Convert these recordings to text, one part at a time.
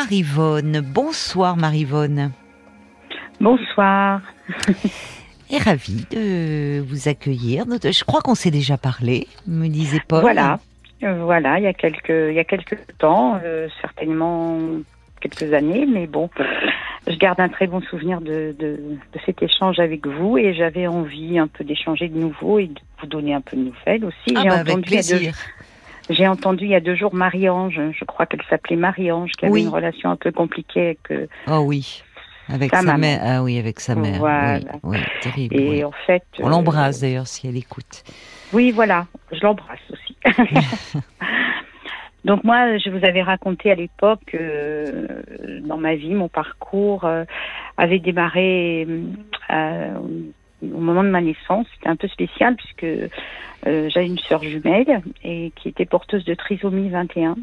Marivonne. Bonsoir Marivonne. Bonsoir. Et ravie de vous accueillir. Je crois qu'on s'est déjà parlé, me disait Paul. Voilà, euh, voilà, il y a quelques, il y a quelques temps, euh, certainement quelques années, mais bon, je garde un très bon souvenir de, de, de cet échange avec vous et j'avais envie un peu d'échanger de nouveau et de vous donner un peu de nouvelles aussi. Ah bah, avec entendu deux- plaisir. J'ai entendu il y a deux jours Marie-Ange, je crois qu'elle s'appelait Marie-Ange, qui avait une relation un peu compliquée avec. euh, Oh oui, avec Sa maman. mère. Ah oui, avec sa mère. Voilà. Oui, oui, terrible. et oui. en fait. On euh, l'embrasse d'ailleurs si elle écoute. Oui, voilà, je l'embrasse aussi. Donc moi, je vous avais raconté à l'époque, euh, dans ma vie, mon parcours euh, avait démarré euh, au moment de ma naissance. C'était un peu spécial puisque euh, j'avais une sœur jumelle et qui était porteuse de trisomie 21.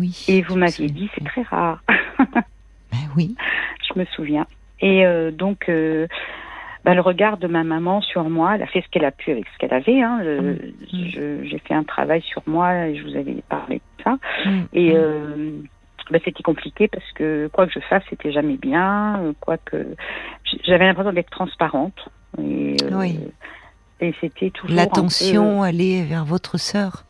Oui. Et vous m'aviez dit, c'est très rare. Ben oui. je me souviens. Et euh, donc, euh, bah, le regard de ma maman sur moi, elle a fait ce qu'elle a pu avec ce qu'elle avait. Hein. Mm. je- J'ai fait un travail sur moi et je vous avais parlé de ça. Mm, Et mm. Euh, bah, c'était compliqué parce que quoi que je fasse, c'était jamais bien. euh, Quoi que j'avais l'impression d'être transparente. Et, euh, Oui. et c'était toujours L'attention allait vers votre sœur. peu-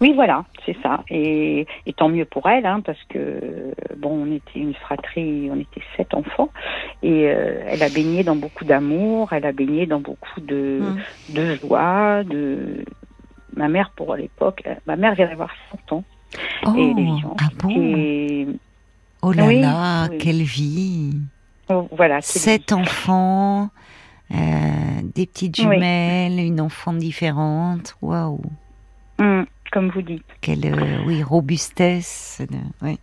Oui, voilà, c'est ça. Et, et tant mieux pour elle, hein, parce que bon, on était une fratrie, on était sept enfants, et euh, elle a baigné dans beaucoup d'amour, elle a baigné dans beaucoup de, Mm. de joie, de ma mère pour l'époque, euh, ma mère vient d'avoir 100 ans Oh, et ah bon Et Oh là Oui, là, oui. quelle vie oh, voilà, Sept enfants, euh, des petites Oui. jumelles, une enfant différente. Waouh Hum, comme vous dites, Quelle euh, oui, robustesse. de-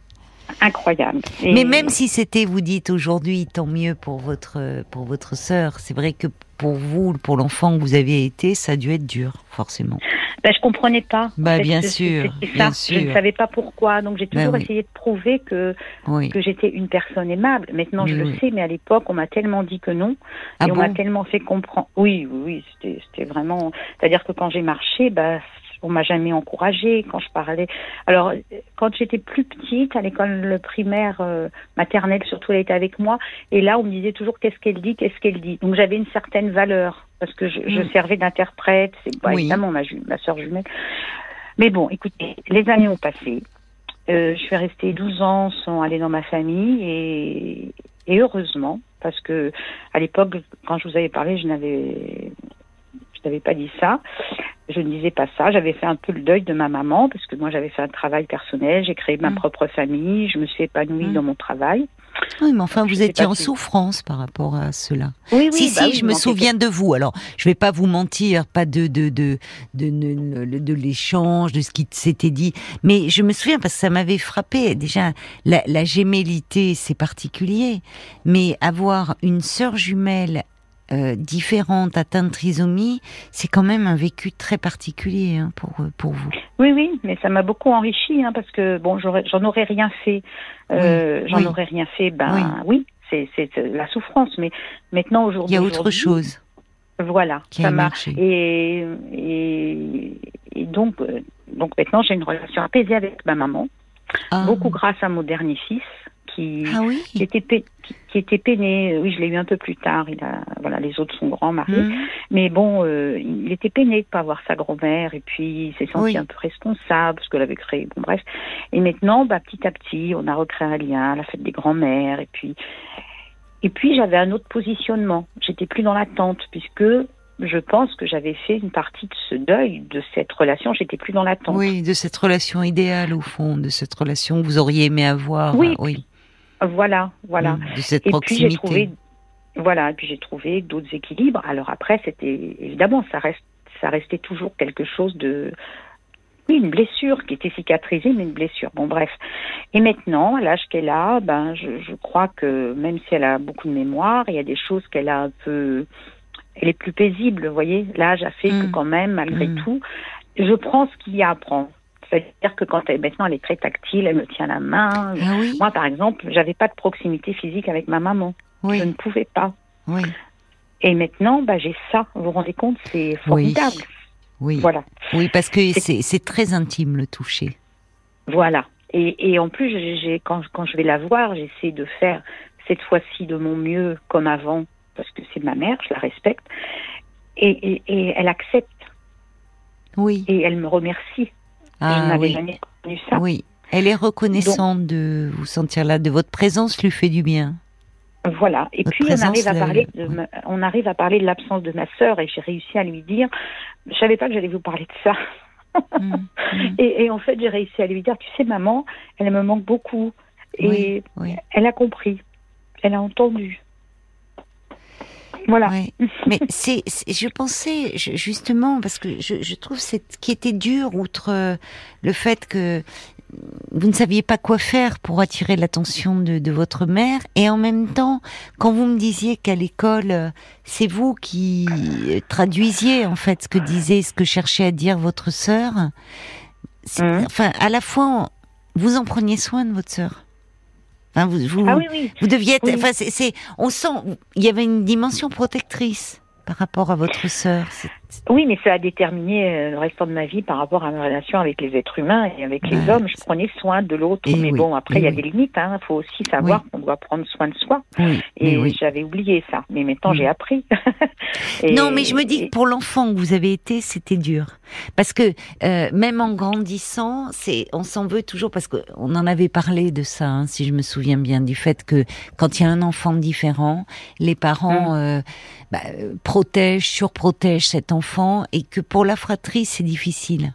incroyable. Et- Mais même si c'était, vous dites aujourd'hui, tant mieux pour votre pour votre sœur. C'est vrai que pour vous, pour l'enfant que vous avez été, ça a dû être dur, forcément. Ben, je comprenais pas. Bah, bien sûr, bien ça. Je sûr. ne savais pas pourquoi, donc j'ai Bah toujours oui. essayé de prouver que Oui. que j'étais une personne aimable. Maintenant, je Oui, le sais, mais à l'époque, on m'a tellement dit que non, Ah et on m'a tellement fait comprendre. Oui, oui, oui, c'était, c'était vraiment. C'est-à-dire que quand j'ai marché, bah, on m'a jamais encouragée quand je parlais. Alors, quand j'étais plus petite, à l'école primaire, euh, maternelle, surtout, elle était avec moi, et là, on me disait toujours qu'est-ce qu'elle dit, qu'est-ce qu'elle dit? Donc, j'avais une certaine valeur parce que je, je Mm. servais d'interprète. C'est bah, Oui. évidemment ma, ma soeur jumelle. Mais bon, écoutez, les années ont passé. Euh, je suis restée 12 ans sans aller dans ma famille et, et heureusement, parce que à l'époque, quand je vous avais parlé, je n'avais, je n'avais pas dit ça. Je ne disais pas ça. J'avais fait un peu le deuil de ma maman parce que moi j'avais fait un travail personnel. J'ai créé ma Mm. propre famille. Je me suis épanouie Mm. dans mon travail. Oui, mais enfin, vous étiez en si- souffrance par rapport à cela. Oui, oui. si, bah si, oui, je me souviens de vous. Alors, je vais pas vous mentir, pas de de de de, de, de l'échange, de ce qui s'était dit, mais je me souviens parce que ça m'avait frappé. Déjà, la, la gémellité, c'est particulier, mais avoir une sœur jumelle euh, différente atteinte de trisomie, c'est quand même un vécu très particulier hein, pour pour vous. Oui, oui, mais ça m'a beaucoup enrichi hein, parce que bon, j'en aurais rien fait. Euh, Oui, j'en oui. aurais rien fait. Ben oui, c'est c'est la souffrance. Mais maintenant Il aujourd'hui, y a autre chose Voilà, qui ça m'a et, et et donc euh, donc maintenant j'ai une relation apaisée avec ma maman, Ah. beaucoup grâce à mon dernier fils qui Ah oui. qui était qui, qui était peiné. Oui, je l'ai eu un peu plus tard. Il a voilà, les autres sont grands mariés. Mhm. Mais bon, euh, il était peiné de pas voir sa grand-mère et puis il s'est senti Oui. un peu responsable parce qu'elle avait créé. Bon bref. Et maintenant, bah, petit à petit, on a recréé un lien, la fête des grands-mères et puis et puis j'avais un autre positionnement. J'étais plus dans l'attente puisque je pense que j'avais fait une partie de ce deuil de cette relation. J'étais plus dans l'attente. Oui, de cette relation idéale au fond, de cette relation que vous auriez aimé avoir. Oui, oui. Voilà, voilà. Mm, de cette Et puis trouvé, voilà, et puis j'ai trouvé d'autres équilibres. Alors après, c'était évidemment, ça reste, ça restait toujours quelque chose de, oui, une blessure qui était cicatrisée, mais une blessure. Bon, bref. Et maintenant, à l'âge qu'elle a, ben, je, je crois que même si elle a beaucoup de mémoire, il y a des choses qu'elle a un peu, elle est plus paisible, vous voyez. L'âge a fait que Mm. quand même, malgré Mm. tout, je prends ce qu'il y a à apprendre. C'est-à-dire que quand elle, maintenant elle est très tactile, elle me tient la main. Ah oui, Moi, par exemple, j'avais pas de proximité physique avec ma maman. oui, Je ne pouvais pas. oui, Et maintenant, bah, j'ai ça. Vous vous rendez compte, c'est formidable. oui. Voilà, Oui, parce que c'est très intime le toucher. voilà. Et, et en plus, j'ai, quand, quand je vais la voir, j'essaie de faire cette fois-ci de mon mieux comme avant, parce que c'est ma mère, je la respecte. Et, et, et elle accepte. Oui. Et elle me remercie. Ah, je n'avais oui. jamais connu ça. Oui. Elle est reconnaissante de vous sentir là, de votre présence lui fait du bien. Voilà. Et Votre puis on arrive à parler, de, on arrive à parler de l'absence de ma sœur et j'ai réussi à lui dire. Je savais pas que j'allais vous parler de ça. Mm, mm. Et, et en fait, j'ai réussi à lui dire, tu sais, maman, elle me manque beaucoup. Et Oui, oui. elle a compris. Elle a entendu. Voilà. Ouais. Mais c'est, je pensais je- justement parce que je, je trouve ce qui était dur, outre euh, le fait que vous ne saviez pas quoi faire pour attirer l'attention de, de votre mère, et en même temps, quand vous me disiez qu'à l'école, euh, c'est vous qui euh, traduisiez en fait ce que disait, ce que cherchait à dire votre sœur. c'est- Mhm. Enfin, à la fois, vous en preniez soin de votre sœur. Enfin, vous, vous, Ah oui, oui. vous deviez être, Oui. enfin, c'est, c'est- on sent, il y avait une dimension protectrice par rapport à votre sœur. Oui, mais ça a déterminé euh, le restant de ma vie par rapport à ma relation avec les êtres humains et avec les Ouais. hommes. Je prenais soin de l'autre. Et Mais oui, bon, après, et il y a oui. des limites. Il faut aussi savoir qu'on doit prendre soin de soi. Oui, Et j'avais oublié ça. Mais maintenant, Mm. j'ai appris. Et- Non, mais je me dis que pour l'enfant que vous avez été, c'était dur. Parce que euh, même en grandissant, c'est, on s'en veut toujours parce qu'on en avait parlé de ça, hein, si je me souviens bien, du fait que quand il y a un enfant différent, les parents euh, bah, protègent, surprotègent cet enfant, et que pour la fratrie, c'est difficile.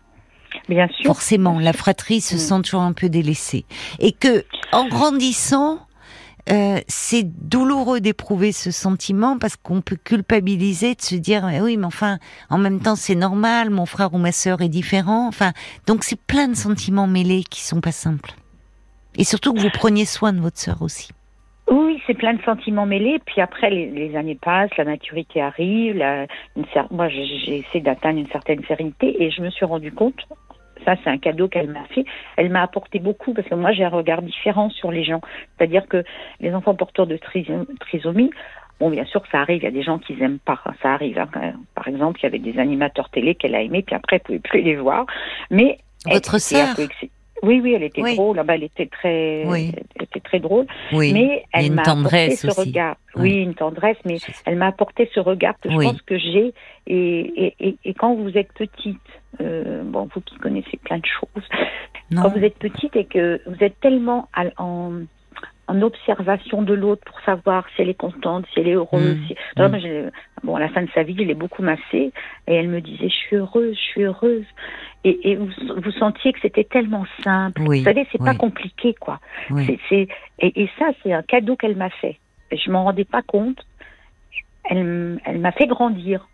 Bien sûr. Forcément, la fratrie se Mm. sent toujours un peu délaissée. Et que, en grandissant, euh, c'est douloureux d'éprouver ce sentiment parce qu'on peut culpabiliser de se dire Eh oui mais enfin en même temps c'est normal mon frère ou ma sœur est différent enfin donc c'est plein de sentiments mêlés qui sont pas simples et surtout que vous preniez soin de votre sœur aussi c'est plein de sentiments mêlés. Puis après, les, les années passent, la maturité arrive. La, une moi, j'ai essayé d'atteindre une certaine sérénité et je me suis rendu compte. Ça, c'est un cadeau qu'elle m'a fait. Elle m'a apporté beaucoup parce que moi, j'ai un regard différent sur les gens. C'est-à-dire que les enfants porteurs de triso- trisomie, bon, bien sûr, ça arrive. Il y a des gens qui n'aiment pas. Ça arrive. hein. Par exemple, il y avait des animateurs télé qu'elle a aimés, puis après, elle ne pouvait plus les voir. Mais Votre sœur peu. Oui, oui, elle était Oui. drôle. Bah, elle était très, Oui. elle était très drôle. oui Mais elle m'a apporté ce aussi. regard. Oui, une tendresse, mais elle m'a apporté ce regard que je pense que j'ai. Et, et, et, et quand vous êtes petite, euh, bon, vous qui connaissez plein de choses, non quand vous êtes petite et que vous êtes tellement à- en, en observation de l'autre pour savoir si elle est contente, si elle est heureuse. Mm. Si... Non, Mm. bon, à la fin de sa vie, je l'ai beaucoup massée et elle me disait, je suis heureuse, je suis heureuse. Et, et vous, vous sentiez que c'était tellement simple. Oui, Vous savez, c'est pas oui. compliqué, quoi. oui. Et, et ça, c'est un cadeau qu'elle m'a fait. Je m'en rendais pas compte. Elle, m'a fait grandir.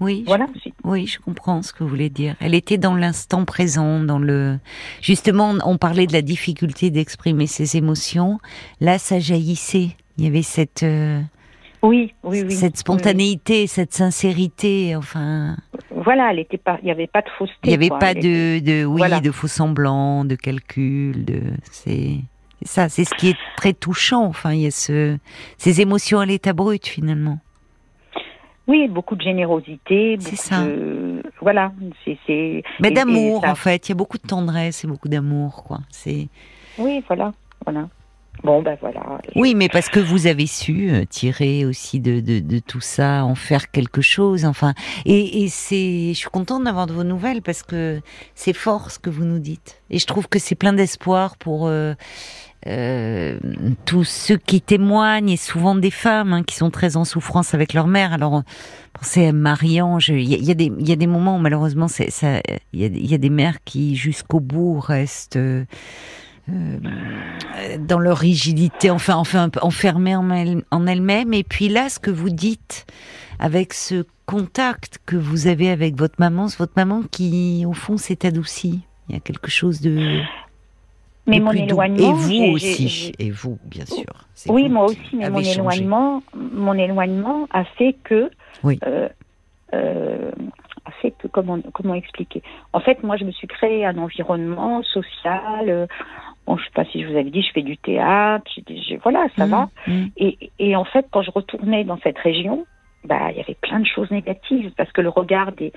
oui je Voilà. c'est- Oui, je comprends ce que vous voulez dire. Elle était dans l'instant présent, dans le. Justement, on parlait de la difficulté d'exprimer ses émotions. Là, ça jaillissait. Il y avait cette euh, Oui, oui, oui. cette spontanéité, cette sincérité. Enfin. Voilà, elle était pas. Il y avait pas de fausseté. il n'y avait quoi. pas de, de oui, Voilà. de faux semblants, de calcul. De c'est ça. C'est ce qui est très touchant. Enfin, il y a ce ces émotions à l'état brut finalement. Oui, beaucoup de générosité. C'est ça. de- Voilà. C'est. Mais d'amour en fait. Il y a beaucoup de tendresse et beaucoup d'amour, quoi. C'est Oui, voilà, voilà. Bon, ben voilà. Oui, mais parce que vous avez su euh, tirer aussi de, de, de tout ça, en faire quelque chose. Enfin, et, et c'est, je suis contente d'avoir de vos nouvelles parce que c'est fort ce que vous nous dites. Et je trouve que c'est plein d'espoir pour euh, euh, tous ceux qui témoignent et souvent des femmes hein, qui sont très en souffrance avec leur mère. Alors, pensez à Marie-Ange. Il y a, des, y a des moments où malheureusement, il y a, y a des mères qui jusqu'au bout restent. euh, dans leur rigidité, enfin, enfin enfermées en, elle, en elles-mêmes. Et puis là, ce que vous dites avec ce contact que vous avez avec votre maman, c'est votre maman qui, au fond, s'est adoucie. Il y a quelque chose de. Mais de mon plus doux. éloignement. Et vous aussi. Et vous, bien sûr. C'est Oui, vous moi aussi, mais mon changé. éloignement, mon éloignement a fait que, Oui. euh, euh, a fait que comment comment expliquer? En fait, moi, je me suis créé un environnement social. euh, bon, je sais pas si je vous avais dit, je fais du théâtre. voilà, ça Mmh, va. mmh. Et, et en fait, quand je retournais dans cette région, bah, il y avait plein de choses négatives parce que le regard des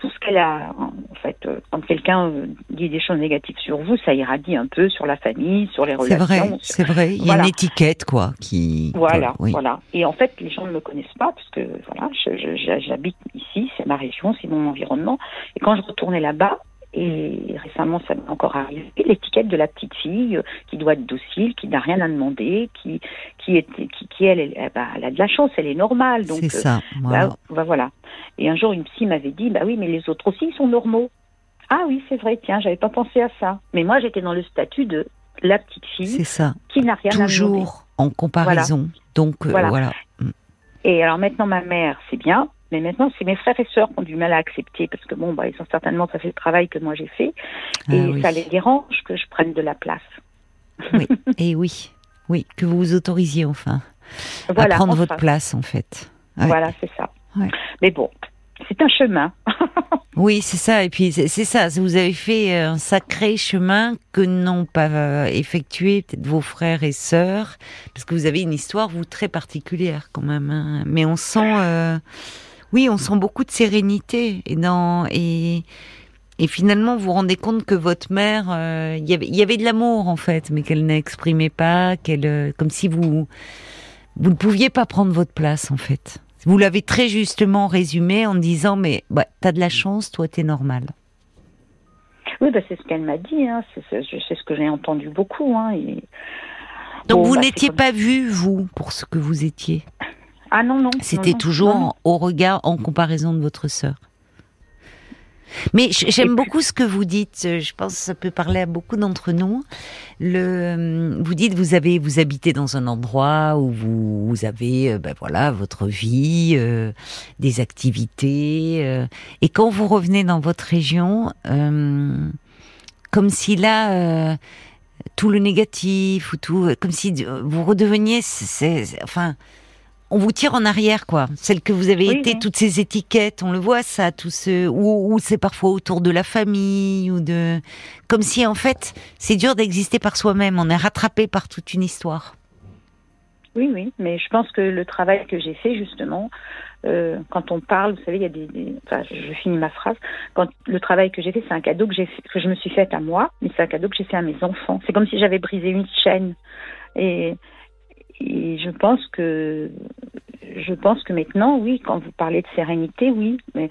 tout ce qu'elle a, en fait, euh, quand quelqu'un euh, dit des choses négatives sur vous, ça irradie un peu sur la famille, sur les relations. C'est vrai, c'est vrai. Il y a une étiquette, quoi, qui. Voilà, voilà. Et en fait, les gens ne me connaissent pas, parce que voilà, j'habite ici, c'est ma région, c'est mon environnement. Et quand je retournais là-bas, et récemment, ça m'est encore arrivé, l'étiquette de la petite fille euh, qui doit être docile, qui n'a rien à demander, qui, qui, est, qui, qui elle, elle, bah, elle, a de la chance, elle est normale. C'est ça. Bah, bah, voilà. Et un jour, une psy m'avait dit, bah oui, mais les autres aussi, ils sont normaux. Ah oui, c'est vrai, tiens, j'avais pas pensé à ça. Mais moi, j'étais dans le statut de la petite fille ça. qui n'a rien à demander. Toujours en comparaison. Donc, euh, voilà. Mm. Et alors maintenant, ma mère, c'est bien, mais maintenant, c'est mes frères et sœurs qui ont du mal à accepter parce que bon, bah, ils ont certainement pas fait le travail que moi j'ai fait ah et ça les dérange que je prenne de la place. Oui, et oui, oui, que vous vous autorisiez enfin à prendre votre place en fait. Voilà, c'est ça. Mais bon, c'est un chemin. oui, c'est ça. Et puis c'est ça. Vous avez fait un sacré chemin que n'ont pas euh, effectué peut-être vos frères et sœurs, parce que vous avez une histoire vous très particulière quand même. Hein. Mais on sent. Euh, oui, on sent beaucoup de sérénité et dans et et finalement vous vous rendez compte que votre mère, euh, il y avait de l'amour en fait, mais qu'elle n'exprimait pas, qu'elle euh, comme si vous vous ne pouviez pas prendre votre place en fait. Vous l'avez très justement résumé en disant mais bah, t'as de la chance, toi t'es normal. Oui, bah, c'est ce qu'elle m'a dit. Hein. C'est ce que j'ai entendu beaucoup. Hein. Donc vous bah, n'étiez pas vu, vous, pour ce que vous étiez? Ah non, non. C'était toujours au regard, en comparaison de votre sœur. Mais j'aime beaucoup ce que vous dites. Je pense que ça peut parler à beaucoup d'entre nous. Le, vous dites vous avez vous habitez dans un endroit où vous, avez euh, ben voilà votre vie, euh, des activités, euh, et quand vous revenez dans votre région, comme si là tout le négatif ou tout, comme si vous redeveniez, enfin on vous tire en arrière, quoi. Celle que vous avez été, toutes ces étiquettes, on le voit, ça, tout ce, ou, c'est parfois autour de la famille, ou de, comme si en fait, c'est dur d'exister par soi-même. On est rattrapé par toute une histoire. Oui, oui, mais je pense que le travail que j'ai fait justement, euh, quand on parle, vous savez, il y a des, enfin, je finis ma phrase. Quand le travail que j'ai fait, c'est un cadeau que j'ai, que je me suis fait à moi, mais c'est un cadeau que j'ai fait à mes enfants. C'est comme si j'avais brisé une chaîne. Et et je pense que je pense que maintenant, oui, quand vous parlez de sérénité, oui, mais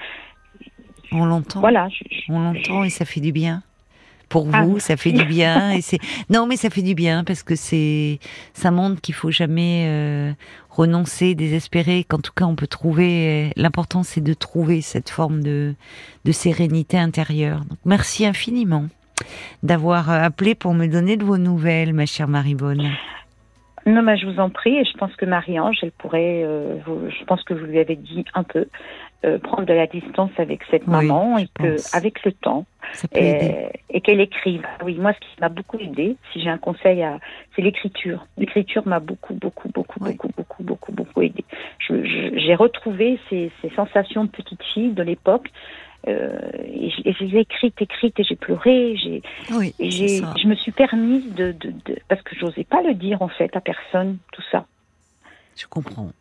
on l'entend. Voilà, on l'entend et ça fait du bien. Pour ah, vous, ça fait du bien et c'est non, mais ça fait du bien parce que c'est ça montre qu'il faut jamais euh, renoncer, désespérer. Qu'en tout cas, on peut trouver. L'important, c'est de trouver cette forme de de sérénité intérieure. Donc, merci infiniment d'avoir appelé pour me donner de vos nouvelles, ma chère Marie-Bonne. Non, mais je vous en prie, et je pense que Marie-Ange, elle pourrait, euh, je pense que vous lui avez dit un peu, euh, prendre de la distance avec cette maman et que, avec le temps, et, qu'elle écrive. Oui, moi, ce qui m'a beaucoup aidé, si j'ai un conseil à, c'est l'écriture. L'écriture m'a beaucoup, beaucoup, beaucoup, beaucoup, beaucoup, beaucoup, beaucoup aidé. J'ai retrouvé ces, ces sensations de petite fille de l'époque euh, et, j'ai écrite, écrite et j'ai pleuré. J'ai, oui, je me suis permise de, de, de parce que j'osais pas le dire en fait à personne tout ça. Je comprends.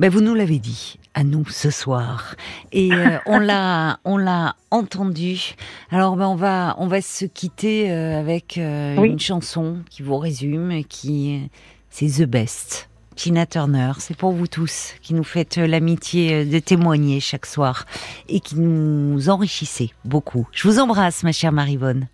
Ben vous nous l'avez dit à nous ce soir et euh, on l'a on l'a entendu. Alors ben on va on va se quitter euh, avec une chanson qui vous résume qui c'est The Best. Tina Turner, c'est pour vous tous qui nous faites l'amitié de témoigner chaque soir et qui nous enrichissez beaucoup. Je vous embrasse, ma chère Marivonne.